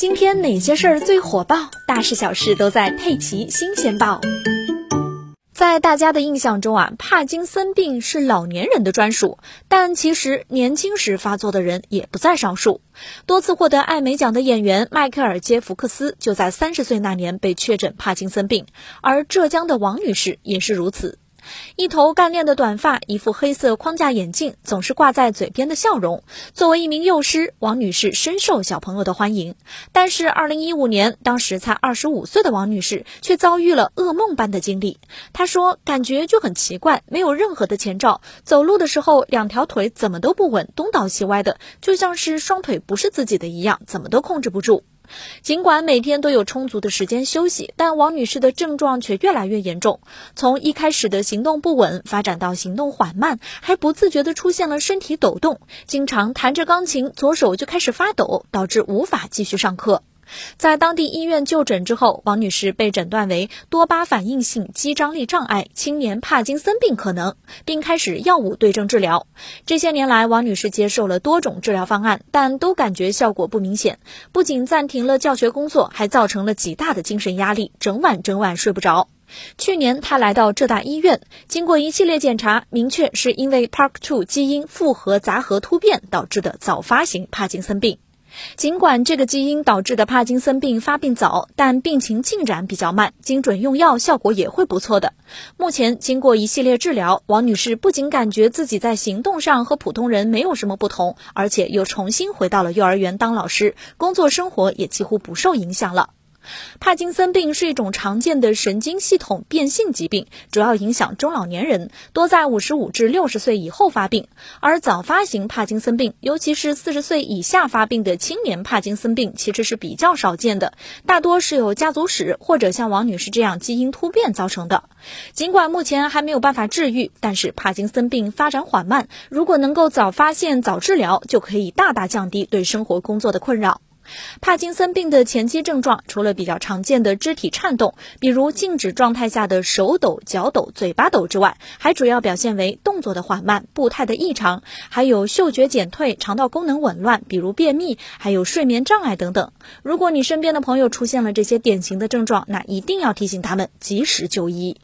今天哪些事儿最火爆？大事小事都在《佩奇新鲜报》。在大家的印象中啊，帕金森病是老年人的专属，但其实年轻时发作的人也不在少数。多次获得艾美奖的演员迈克尔·杰弗克斯就在三十岁那年被确诊帕金森病，而浙江的王女士也是如此。一头干练的短发，一副黑色框架眼镜，总是挂在嘴边的笑容。作为一名幼师，王女士深受小朋友的欢迎。但是，二零一五年，当时才二十五岁的王女士却遭遇了噩梦般的经历。她说：“感觉就很奇怪，没有任何的前兆，走路的时候两条腿怎么都不稳，东倒西歪的，就像是双腿不是自己的一样，怎么都控制不住。”尽管每天都有充足的时间休息，但王女士的症状却越来越严重。从一开始的行动不稳，发展到行动缓慢，还不自觉地出现了身体抖动，经常弹着钢琴，左手就开始发抖，导致无法继续上课。在当地医院就诊之后，王女士被诊断为多巴反应性肌张力障碍、青年帕金森病可能，并开始药物对症治疗。这些年来，王女士接受了多种治疗方案，但都感觉效果不明显。不仅暂停了教学工作，还造成了极大的精神压力，整晚整晚睡不着。去年，她来到浙大医院，经过一系列检查，明确是因为 Park2 基因复合杂合突变导致的早发型帕金森病。尽管这个基因导致的帕金森病发病早，但病情进展比较慢，精准用药效果也会不错的。目前经过一系列治疗，王女士不仅感觉自己在行动上和普通人没有什么不同，而且又重新回到了幼儿园当老师，工作生活也几乎不受影响了。帕金森病是一种常见的神经系统变性疾病，主要影响中老年人，多在五十五至六十岁以后发病。而早发型帕金森病，尤其是四十岁以下发病的青年帕金森病，其实是比较少见的，大多是有家族史或者像王女士这样基因突变造成的。尽管目前还没有办法治愈，但是帕金森病发展缓慢，如果能够早发现、早治疗，就可以大大降低对生活工作的困扰。帕金森病的前期症状，除了比较常见的肢体颤动，比如静止状态下的手抖、脚抖、嘴巴抖之外，还主要表现为动作的缓慢、步态的异常，还有嗅觉减退、肠道功能紊乱，比如便秘，还有睡眠障碍等等。如果你身边的朋友出现了这些典型的症状，那一定要提醒他们及时就医。